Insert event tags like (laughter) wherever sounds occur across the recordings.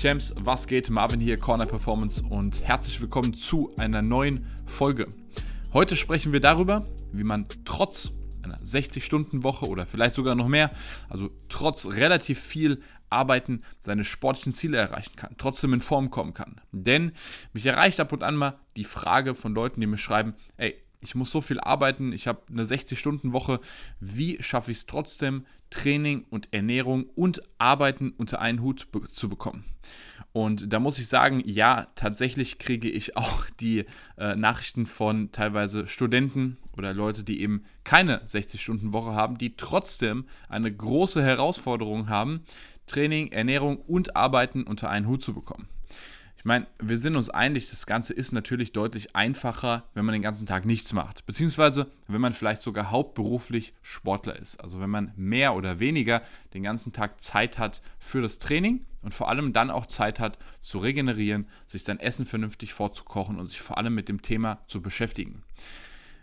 Champs, was geht? Marvin hier, Corner Performance und herzlich willkommen zu einer neuen Folge. Heute sprechen wir darüber, wie man trotz einer 60-Stunden-Woche oder vielleicht sogar noch mehr, also trotz relativ viel Arbeiten seine sportlichen Ziele erreichen kann, trotzdem in Form kommen kann. Denn mich erreicht ab und an mal die Frage von Leuten, die mir schreiben, ey, ich muss so viel arbeiten, ich habe eine 60-Stunden-Woche, wie schaffe ich es trotzdem, Training und Ernährung und Arbeiten unter einen Hut be zu bekommen? Und da muss ich sagen, ja, tatsächlich kriege ich (laughs) auch die äh, Nachrichten von teilweise Studenten oder Leute, die eben keine 60-Stunden-Woche haben, die trotzdem eine große Herausforderung haben, Training, Ernährung und Arbeiten unter einen Hut zu bekommen. Ich meine, wir sind uns einig, das Ganze ist natürlich deutlich einfacher, wenn man den ganzen Tag nichts macht. Beziehungsweise, wenn man vielleicht sogar hauptberuflich Sportler ist. Also wenn man mehr oder weniger den ganzen Tag Zeit hat für das Training und vor allem dann auch Zeit hat zu regenerieren, sich sein Essen vernünftig vorzukochen und sich vor allem mit dem Thema zu beschäftigen.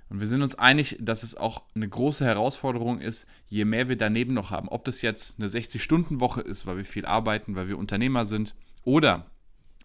Und wir sind uns einig, dass es auch eine große Herausforderung ist, je mehr wir daneben noch haben. Ob das jetzt eine 60-Stunden-Woche ist, weil wir viel arbeiten, weil wir Unternehmer sind, oder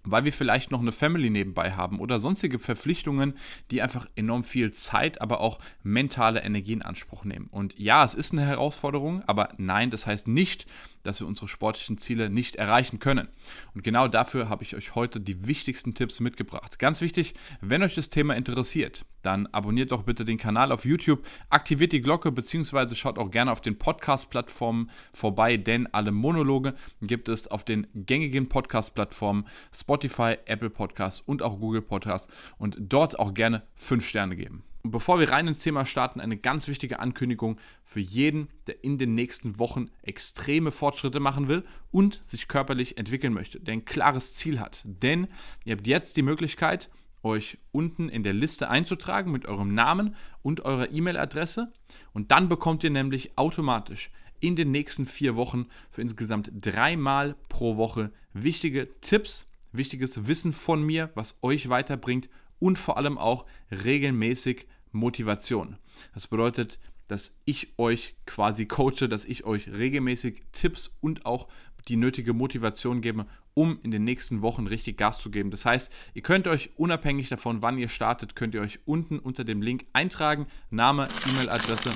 weil wir vielleicht noch eine Family nebenbei haben oder sonstige Verpflichtungen, die einfach enorm viel Zeit, aber auch mentale Energie in Anspruch nehmen. Und ja, es ist eine Herausforderung, aber nein, das heißt nicht, dass wir unsere sportlichen Ziele nicht erreichen können. Und genau dafür habe ich euch heute die wichtigsten Tipps mitgebracht. Ganz wichtig, wenn euch das Thema interessiert, dann abonniert doch bitte den Kanal auf YouTube, aktiviert die Glocke bzw. schaut auch gerne auf den Podcast-Plattformen vorbei, denn alle Monologe gibt es auf den gängigen Podcast-Plattformen Spotify, Apple Podcasts und auch Google Podcasts und dort auch gerne 5 Sterne geben. Und bevor wir rein ins Thema starten, eine ganz wichtige Ankündigung für jeden, der in den nächsten Wochen extreme Fortschritte machen will und sich körperlich entwickeln möchte, der ein klares Ziel hat. Denn ihr habt jetzt die Möglichkeit, euch unten in der Liste einzutragen mit eurem Namen und eurer E-Mail-Adresse. Und dann bekommt ihr nämlich automatisch in den nächsten vier Wochen für insgesamt dreimal pro Woche wichtige Tipps, wichtiges Wissen von mir, was euch weiterbringt und vor allem auch regelmäßig Motivation. Das bedeutet, dass ich euch quasi coache, dass ich euch regelmäßig Tipps und auch die nötige Motivation gebe, um in den nächsten Wochen richtig Gas zu geben. Das heißt, ihr könnt euch unabhängig davon, wann ihr startet, könnt ihr euch unten unter dem Link eintragen, Name, E-Mail-Adresse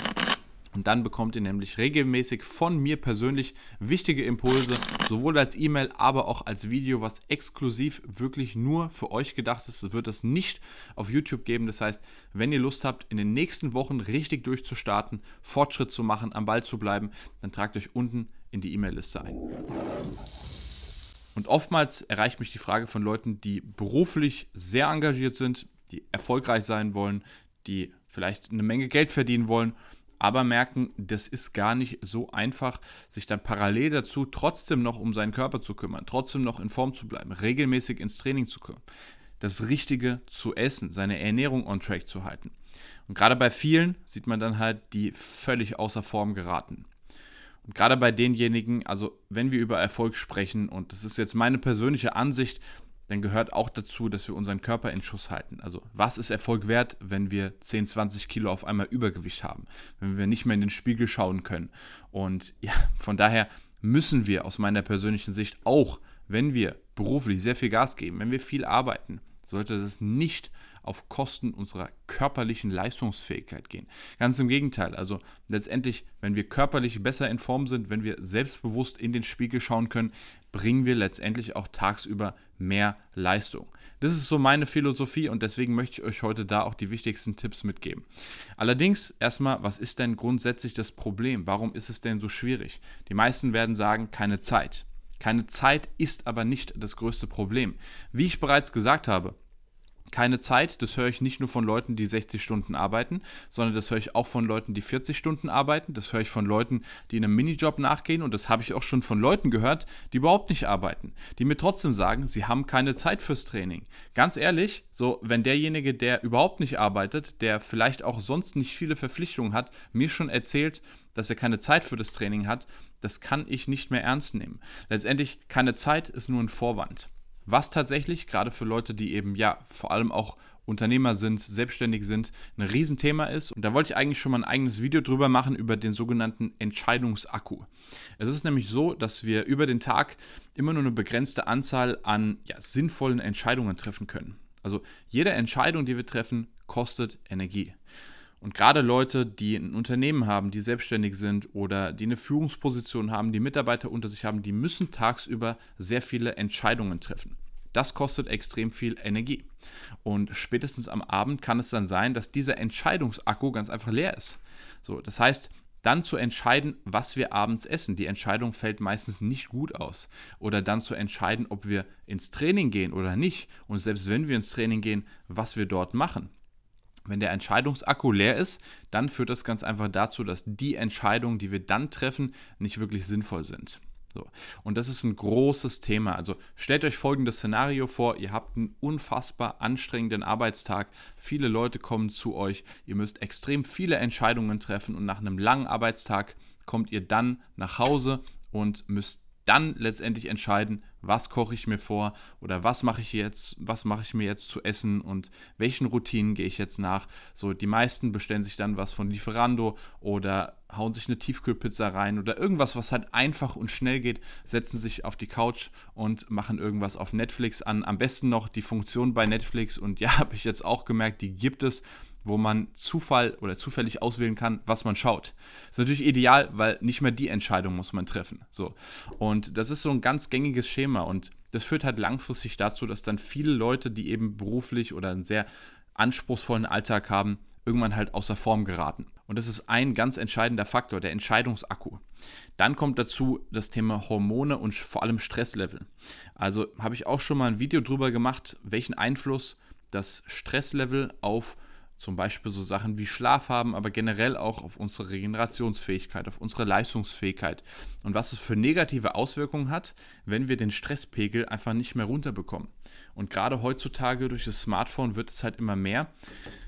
und dann bekommt ihr nämlich regelmäßig von mir persönlich wichtige Impulse, sowohl als E-Mail, aber auch als Video, was exklusiv wirklich nur für euch gedacht ist. Es wird es nicht auf YouTube geben. Das heißt, wenn ihr Lust habt, in den nächsten Wochen richtig durchzustarten, Fortschritt zu machen, am Ball zu bleiben, dann tragt euch unten in die E-Mail-Liste ein. Und oftmals erreicht mich die Frage von Leuten, die beruflich sehr engagiert sind, die erfolgreich sein wollen, die vielleicht eine Menge Geld verdienen wollen aber merken, das ist gar nicht so einfach, sich dann parallel dazu trotzdem noch um seinen Körper zu kümmern, trotzdem noch in Form zu bleiben, regelmäßig ins Training zu kommen, das Richtige zu essen, seine Ernährung on track zu halten. Und gerade bei vielen sieht man dann halt, die völlig außer Form geraten. Und gerade bei denjenigen, also wenn wir über Erfolg sprechen, und das ist jetzt meine persönliche Ansicht, dann gehört auch dazu, dass wir unseren Körper in Schuss halten. Also was ist Erfolg wert, wenn wir 10, 20 Kilo auf einmal Übergewicht haben, wenn wir nicht mehr in den Spiegel schauen können. Und ja, von daher müssen wir aus meiner persönlichen Sicht auch, wenn wir beruflich sehr viel Gas geben, wenn wir viel arbeiten, sollte das nicht auf Kosten unserer körperlichen Leistungsfähigkeit gehen. Ganz im Gegenteil. Also letztendlich, wenn wir körperlich besser in Form sind, wenn wir selbstbewusst in den Spiegel schauen können, bringen wir letztendlich auch tagsüber mehr Leistung. Das ist so meine Philosophie und deswegen möchte ich euch heute da auch die wichtigsten Tipps mitgeben. Allerdings erstmal, was ist denn grundsätzlich das Problem? Warum ist es denn so schwierig? Die meisten werden sagen, keine Zeit. Keine Zeit ist aber nicht das größte Problem. Wie ich bereits gesagt habe, keine Zeit, das höre ich nicht nur von Leuten, die 60 Stunden arbeiten, sondern das höre ich auch von Leuten, die 40 Stunden arbeiten, das höre ich von Leuten, die einem Minijob nachgehen und das habe ich auch schon von Leuten gehört, die überhaupt nicht arbeiten, die mir trotzdem sagen, sie haben keine Zeit fürs Training. Ganz ehrlich, so wenn derjenige, der überhaupt nicht arbeitet, der vielleicht auch sonst nicht viele Verpflichtungen hat, mir schon erzählt, dass er keine Zeit für das Training hat, das kann ich nicht mehr ernst nehmen. Letztendlich keine Zeit ist nur ein Vorwand. Was tatsächlich, gerade für Leute, die eben ja vor allem auch Unternehmer sind, selbstständig sind, ein Riesenthema ist. Und da wollte ich eigentlich schon mal ein eigenes Video drüber machen über den sogenannten Entscheidungsakku. Es ist nämlich so, dass wir über den Tag immer nur eine begrenzte Anzahl an ja, sinnvollen Entscheidungen treffen können. Also jede Entscheidung, die wir treffen, kostet Energie. Und gerade Leute, die ein Unternehmen haben, die selbstständig sind oder die eine Führungsposition haben, die Mitarbeiter unter sich haben, die müssen tagsüber sehr viele Entscheidungen treffen. Das kostet extrem viel Energie. Und spätestens am Abend kann es dann sein, dass dieser Entscheidungsakku ganz einfach leer ist. So, das heißt, dann zu entscheiden, was wir abends essen. Die Entscheidung fällt meistens nicht gut aus. Oder dann zu entscheiden, ob wir ins Training gehen oder nicht. Und selbst wenn wir ins Training gehen, was wir dort machen. Wenn der Entscheidungsakku leer ist, dann führt das ganz einfach dazu, dass die Entscheidungen, die wir dann treffen, nicht wirklich sinnvoll sind. So. Und das ist ein großes Thema. Also stellt euch folgendes Szenario vor, ihr habt einen unfassbar anstrengenden Arbeitstag, viele Leute kommen zu euch, ihr müsst extrem viele Entscheidungen treffen und nach einem langen Arbeitstag kommt ihr dann nach Hause und müsst dann letztendlich entscheiden, was koche ich mir vor oder was mache ich jetzt, was mache ich mir jetzt zu essen und welchen Routinen gehe ich jetzt nach. So, die meisten bestellen sich dann was von Lieferando oder hauen sich eine Tiefkühlpizza rein oder irgendwas, was halt einfach und schnell geht, setzen sich auf die Couch und machen irgendwas auf Netflix an. Am besten noch die Funktion bei Netflix und (laughs) ja, habe ich jetzt auch gemerkt, die gibt es wo man Zufall oder zufällig auswählen kann, was man schaut. Ist natürlich ideal, weil nicht mehr die Entscheidung muss man treffen. So. Und das ist so ein ganz gängiges Schema und das führt halt langfristig dazu, dass dann viele Leute, die eben beruflich oder einen sehr anspruchsvollen Alltag haben, irgendwann halt außer Form geraten. Und das ist ein ganz entscheidender Faktor, der Entscheidungsakku. Dann kommt dazu das Thema Hormone und vor allem Stresslevel. Also habe ich auch schon mal ein Video drüber gemacht, welchen Einfluss das Stresslevel auf zum Beispiel so Sachen wie Schlaf haben, aber generell auch auf unsere Regenerationsfähigkeit, auf unsere Leistungsfähigkeit und was es für negative Auswirkungen hat, wenn wir den Stresspegel einfach nicht mehr runterbekommen. Und gerade heutzutage durch das Smartphone wird es halt immer mehr,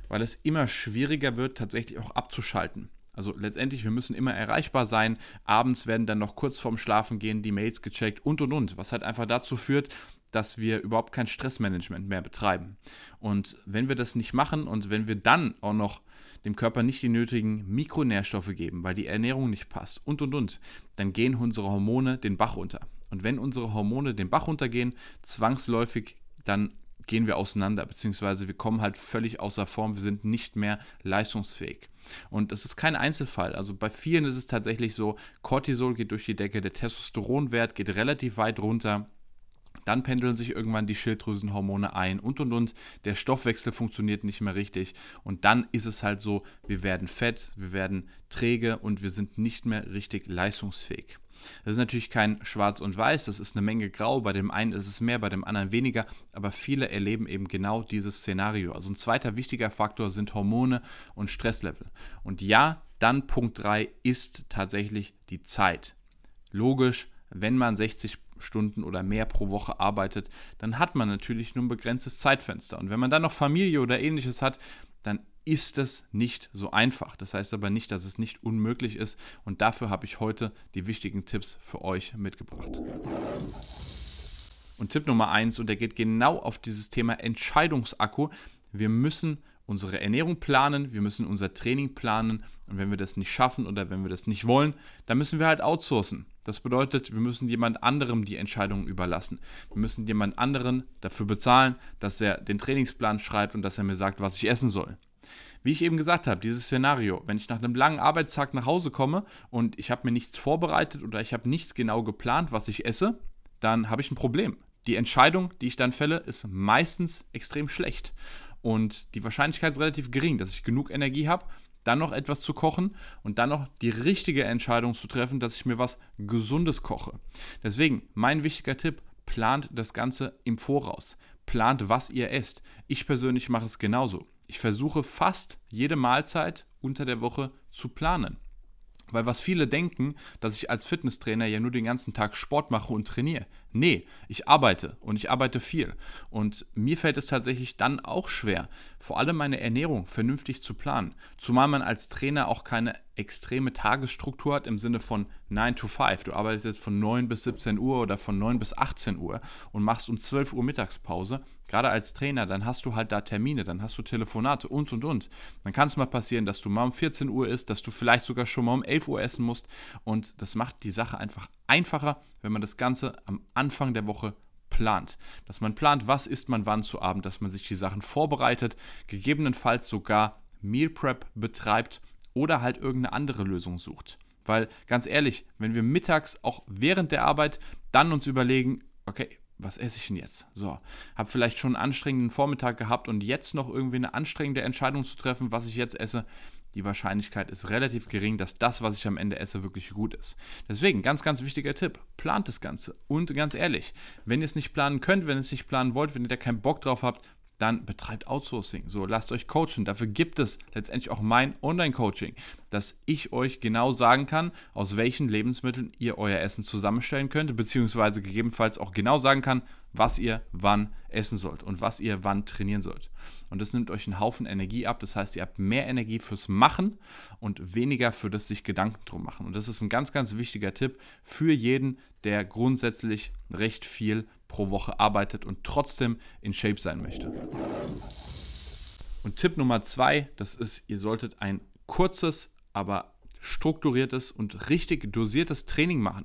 weil es immer schwieriger wird, tatsächlich auch abzuschalten. Also letztendlich, wir müssen immer erreichbar sein. Abends werden dann noch kurz vorm Schlafen gehen die Mails gecheckt und und und, was halt einfach dazu führt, dass wir überhaupt kein Stressmanagement mehr betreiben. Und wenn wir das nicht machen und wenn wir dann auch noch dem Körper nicht die nötigen Mikronährstoffe geben, weil die Ernährung nicht passt und und und, dann gehen unsere Hormone den Bach runter. Und wenn unsere Hormone den Bach runtergehen, zwangsläufig, dann gehen wir auseinander, beziehungsweise wir kommen halt völlig außer Form, wir sind nicht mehr leistungsfähig. Und das ist kein Einzelfall. Also bei vielen ist es tatsächlich so, Cortisol geht durch die Decke, der Testosteronwert geht relativ weit runter dann pendeln sich irgendwann die Schilddrüsenhormone ein und und und. Der Stoffwechsel funktioniert nicht mehr richtig. Und dann ist es halt so, wir werden fett, wir werden träge und wir sind nicht mehr richtig leistungsfähig. Das ist natürlich kein Schwarz und Weiß, das ist eine Menge Grau. Bei dem einen ist es mehr, bei dem anderen weniger, aber viele erleben eben genau dieses Szenario. Also ein zweiter wichtiger Faktor sind Hormone und Stresslevel. Und ja, dann Punkt 3 ist tatsächlich die Zeit. Logisch, wenn man 60 Stunden oder mehr pro Woche arbeitet, dann hat man natürlich nur ein begrenztes Zeitfenster. Und wenn man dann noch Familie oder ähnliches hat, dann ist es nicht so einfach. Das heißt aber nicht, dass es nicht unmöglich ist. Und dafür habe ich heute die wichtigen Tipps für euch mitgebracht. Und Tipp Nummer eins, und der geht genau auf dieses Thema Entscheidungsakku. Wir müssen unsere Ernährung planen, wir müssen unser Training planen und wenn wir das nicht schaffen oder wenn wir das nicht wollen, dann müssen wir halt outsourcen. Das bedeutet, wir müssen jemand anderem die Entscheidungen überlassen. Wir müssen jemand anderen dafür bezahlen, dass er den Trainingsplan schreibt und dass er mir sagt, was ich essen soll. Wie ich eben gesagt habe, dieses Szenario, wenn ich nach einem langen Arbeitstag nach Hause komme und ich habe mir nichts vorbereitet oder ich habe nichts genau geplant, was ich esse, dann habe ich ein Problem. Die Entscheidung, die ich dann fälle, ist meistens extrem schlecht. Und die Wahrscheinlichkeit ist relativ gering, dass ich genug Energie habe, dann noch etwas zu kochen und dann noch die richtige Entscheidung zu treffen, dass ich mir was Gesundes koche. Deswegen, mein wichtiger Tipp, plant das Ganze im Voraus. Plant, was ihr esst. Ich persönlich mache es genauso. Ich versuche fast jede Mahlzeit unter der Woche zu planen. Weil was viele denken, dass ich als Fitnesstrainer ja nur den ganzen Tag Sport mache und trainiere. Nee, ich arbeite und ich arbeite viel. Und mir fällt es tatsächlich dann auch schwer, vor allem meine Ernährung vernünftig zu planen. Zumal man als Trainer auch keine extreme Tagesstruktur hat im Sinne von 9 to 5. Du arbeitest jetzt von 9 bis 17 Uhr oder von 9 bis 18 Uhr und machst um 12 Uhr Mittagspause. Gerade als Trainer, dann hast du halt da Termine, dann hast du Telefonate und und und. Dann kann es mal passieren, dass du mal um 14 Uhr isst, dass du vielleicht sogar schon mal um 11 Uhr essen musst. Und das macht die Sache einfach einfacher, wenn man das Ganze am Anfang der Woche plant. Dass man plant, was isst man wann zu Abend, dass man sich die Sachen vorbereitet, gegebenenfalls sogar Meal Prep betreibt oder halt irgendeine andere Lösung sucht. Weil ganz ehrlich, wenn wir mittags auch während der Arbeit dann uns überlegen, okay, was esse ich denn jetzt? So, habe vielleicht schon einen anstrengenden Vormittag gehabt und jetzt noch irgendwie eine anstrengende Entscheidung zu treffen, was ich jetzt esse, die Wahrscheinlichkeit ist relativ gering, dass das, was ich am Ende esse, wirklich gut ist. Deswegen, ganz, ganz wichtiger Tipp, plant das Ganze. Und ganz ehrlich, wenn ihr es nicht planen könnt, wenn ihr es nicht planen wollt, wenn ihr da keinen Bock drauf habt, dann betreibt Outsourcing. So, lasst euch coachen. Dafür gibt es letztendlich auch mein Online-Coaching, dass ich euch genau sagen kann, aus welchen Lebensmitteln ihr euer Essen zusammenstellen könnt, beziehungsweise gegebenenfalls auch genau sagen kann, was ihr wann essen sollt und was ihr wann trainieren sollt. Und das nimmt euch einen Haufen Energie ab. Das heißt, ihr habt mehr Energie fürs Machen und weniger für das sich Gedanken drum machen. Und das ist ein ganz, ganz wichtiger Tipp für jeden, der grundsätzlich recht viel pro Woche arbeitet und trotzdem in Shape sein möchte. Und Tipp Nummer zwei, das ist, ihr solltet ein kurzes, aber strukturiertes und richtig dosiertes Training machen.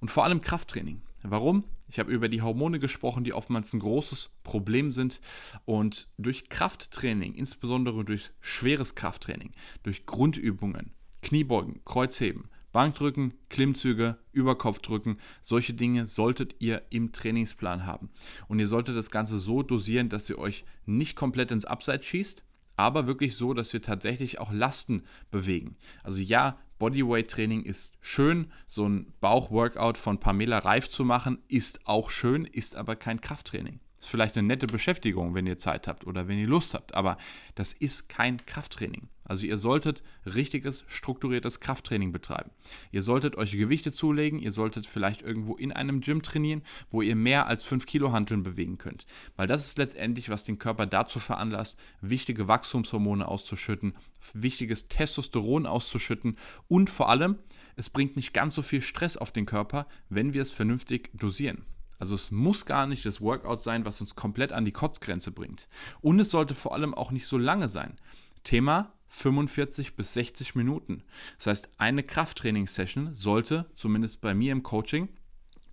Und vor allem Krafttraining. Warum? Ich habe über die Hormone gesprochen, die oftmals ein großes Problem sind. Und durch Krafttraining, insbesondere durch schweres Krafttraining, durch Grundübungen, Kniebeugen, Kreuzheben, Bankdrücken, Klimmzüge, Überkopfdrücken, solche Dinge solltet ihr im Trainingsplan haben. Und ihr solltet das Ganze so dosieren, dass ihr euch nicht komplett ins Abseits schießt, aber wirklich so, dass wir tatsächlich auch Lasten bewegen. Also ja, Bodyweight-Training ist schön, so ein Bauchworkout von Pamela Reif zu machen, ist auch schön, ist aber kein Krafttraining. Ist vielleicht eine nette Beschäftigung, wenn ihr Zeit habt oder wenn ihr Lust habt, aber das ist kein Krafttraining. Also ihr solltet richtiges, strukturiertes Krafttraining betreiben. Ihr solltet euch Gewichte zulegen, ihr solltet vielleicht irgendwo in einem Gym trainieren, wo ihr mehr als 5 Kilo Hanteln bewegen könnt. Weil das ist letztendlich, was den Körper dazu veranlasst, wichtige Wachstumshormone auszuschütten, wichtiges Testosteron auszuschütten und vor allem, es bringt nicht ganz so viel Stress auf den Körper, wenn wir es vernünftig dosieren. Also es muss gar nicht das Workout sein, was uns komplett an die Kotzgrenze bringt. Und es sollte vor allem auch nicht so lange sein. Thema 45 bis 60 Minuten. Das heißt, eine Krafttrainingssession sollte, zumindest bei mir im Coaching,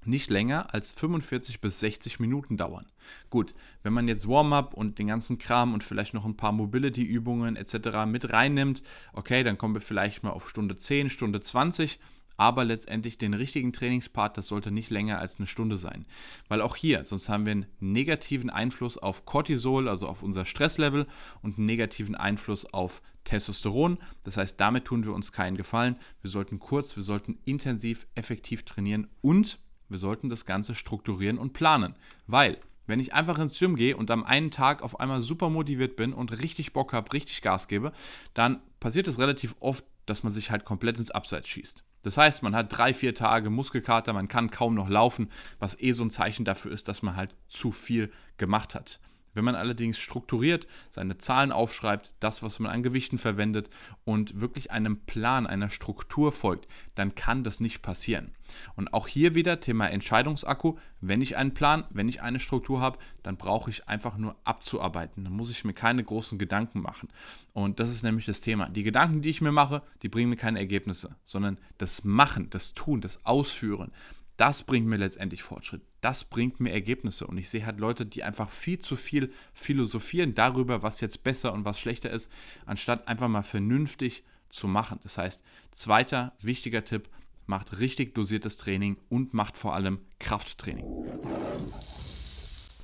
nicht länger als 45 bis 60 Minuten dauern. Gut, wenn man jetzt Warm-up und den ganzen Kram und vielleicht noch ein paar Mobility-Übungen etc. mit reinnimmt, okay, dann kommen wir vielleicht mal auf Stunde 10, Stunde 20 aber letztendlich den richtigen Trainingspart, das sollte nicht länger als eine Stunde sein. Weil auch hier, sonst haben wir einen negativen Einfluss auf Cortisol, also auf unser Stresslevel und einen negativen Einfluss auf Testosteron. Das heißt, damit tun wir uns keinen Gefallen. Wir sollten kurz, wir sollten intensiv, effektiv trainieren und wir sollten das Ganze strukturieren und planen. Weil wenn ich einfach ins Gym gehe und am einen Tag auf einmal super motiviert bin und richtig Bock habe, richtig Gas gebe, dann passiert es relativ oft, dass man sich halt komplett ins Abseits schießt. Das heißt, man hat drei, vier Tage Muskelkater, man kann kaum noch laufen, was eh so ein Zeichen dafür ist, dass man halt zu viel gemacht hat. Wenn man allerdings strukturiert seine Zahlen aufschreibt, das, was man an Gewichten verwendet und wirklich einem Plan, einer Struktur folgt, dann kann das nicht passieren. Und auch hier wieder Thema Entscheidungsakku. Wenn ich einen Plan, wenn ich eine Struktur habe, dann brauche ich einfach nur abzuarbeiten. Dann muss ich mir keine großen Gedanken machen. Und das ist nämlich das Thema. Die Gedanken, die ich mir mache, die bringen mir keine Ergebnisse, sondern das Machen, das Tun, das Ausführen, das bringt mir letztendlich Fortschritt. Das bringt mir Ergebnisse. Und ich sehe halt Leute, die einfach viel zu viel philosophieren darüber, was jetzt besser und was schlechter ist, anstatt einfach mal vernünftig zu machen. Das heißt, zweiter wichtiger Tipp, macht richtig dosiertes Training und macht vor allem Krafttraining.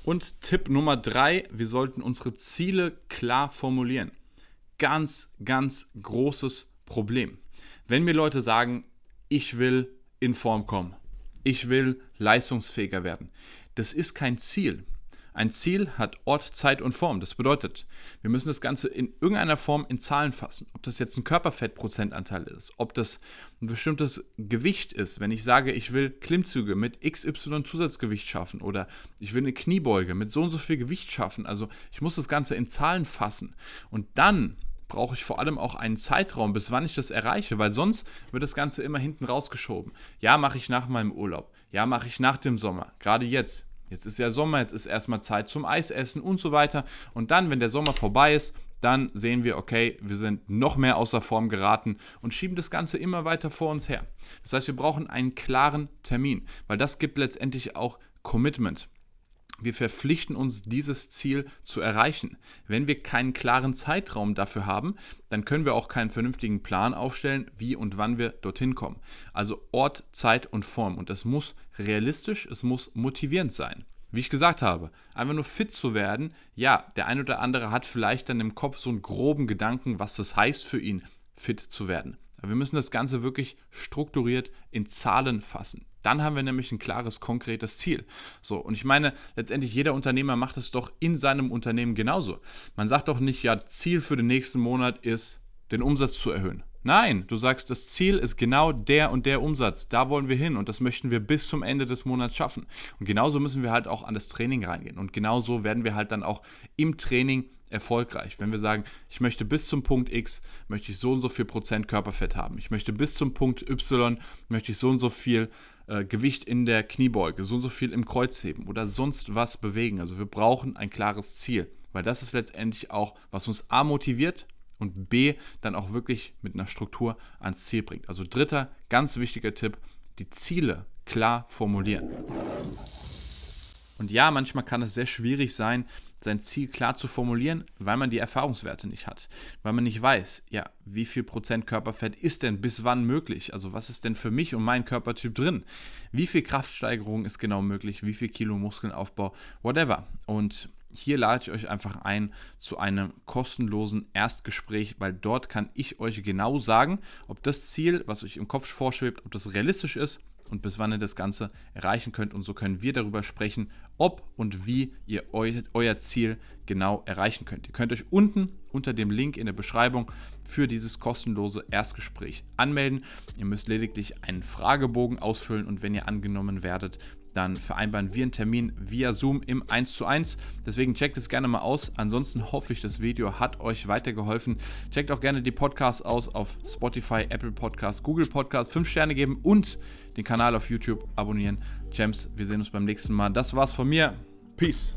Und Tipp Nummer drei, wir sollten unsere Ziele klar formulieren. Ganz, ganz großes Problem. Wenn mir Leute sagen, ich will in Form kommen, ich will leistungsfähiger werden. Das ist kein Ziel. Ein Ziel hat Ort, Zeit und Form. Das bedeutet, wir müssen das Ganze in irgendeiner Form in Zahlen fassen. Ob das jetzt ein Körperfettprozentanteil ist, ob das ein bestimmtes Gewicht ist. Wenn ich sage, ich will Klimmzüge mit XY Zusatzgewicht schaffen oder ich will eine Kniebeuge mit so und so viel Gewicht schaffen. Also ich muss das Ganze in Zahlen fassen. Und dann brauche ich vor allem auch einen Zeitraum, bis wann ich das erreiche, weil sonst wird das Ganze immer hinten rausgeschoben. Ja, mache ich nach meinem Urlaub. Ja, mache ich nach dem Sommer. Gerade jetzt. Jetzt ist ja Sommer, jetzt ist erstmal Zeit zum Eisessen und so weiter. Und dann, wenn der Sommer vorbei ist, dann sehen wir, okay, wir sind noch mehr außer Form geraten und schieben das Ganze immer weiter vor uns her. Das heißt, wir brauchen einen klaren Termin, weil das gibt letztendlich auch Commitment. Wir verpflichten uns, dieses Ziel zu erreichen. Wenn wir keinen klaren Zeitraum dafür haben, dann können wir auch keinen vernünftigen Plan aufstellen, wie und wann wir dorthin kommen. Also Ort, Zeit und Form. Und das muss realistisch, es muss motivierend sein. Wie ich gesagt habe, einfach nur fit zu werden, ja, der ein oder andere hat vielleicht dann im Kopf so einen groben Gedanken, was das heißt für ihn, fit zu werden. Aber wir müssen das Ganze wirklich strukturiert in Zahlen fassen. Dann haben wir nämlich ein klares, konkretes Ziel. So, und ich meine, letztendlich jeder Unternehmer macht es doch in seinem Unternehmen genauso. Man sagt doch nicht, ja, Ziel für den nächsten Monat ist, den Umsatz zu erhöhen. Nein, du sagst, das Ziel ist genau der und der Umsatz. Da wollen wir hin und das möchten wir bis zum Ende des Monats schaffen. Und genauso müssen wir halt auch an das Training reingehen. Und genauso werden wir halt dann auch im Training erfolgreich. Wenn wir sagen, ich möchte bis zum Punkt X, möchte ich so und so viel Prozent Körperfett haben. Ich möchte bis zum Punkt Y, möchte ich so und so viel äh, Gewicht in der Kniebeuge, so und so viel im Kreuzheben oder sonst was bewegen. Also wir brauchen ein klares Ziel, weil das ist letztendlich auch, was uns A motiviert und B dann auch wirklich mit einer Struktur ans Ziel bringt. Also dritter ganz wichtiger Tipp, die Ziele klar formulieren. Und ja, manchmal kann es sehr schwierig sein, sein Ziel klar zu formulieren, weil man die Erfahrungswerte nicht hat. Weil man nicht weiß, ja, wie viel Prozent Körperfett ist denn bis wann möglich? Also was ist denn für mich und meinen Körpertyp drin? Wie viel Kraftsteigerung ist genau möglich? Wie viel Kilo Muskelaufbau? Whatever. Und hier lade ich euch einfach ein zu einem kostenlosen Erstgespräch, weil dort kann ich euch genau sagen, ob das Ziel, was euch im Kopf vorschwebt, ob das realistisch ist und bis wann ihr das Ganze erreichen könnt. Und so können wir darüber sprechen, ob und wie ihr eu euer Ziel genau erreichen könnt. Ihr könnt euch unten unter dem Link in der Beschreibung für dieses kostenlose Erstgespräch anmelden. Ihr müsst lediglich einen Fragebogen ausfüllen und wenn ihr angenommen werdet, dann vereinbaren wir einen Termin via Zoom im 1 zu 1. Deswegen checkt es gerne mal aus. Ansonsten hoffe ich, das Video hat euch weitergeholfen. Checkt auch gerne die Podcasts aus auf Spotify, Apple Podcasts, Google Podcasts. 5 Sterne geben und den Kanal auf YouTube abonnieren. Gems, wir sehen uns beim nächsten Mal. Das war's von mir. Peace.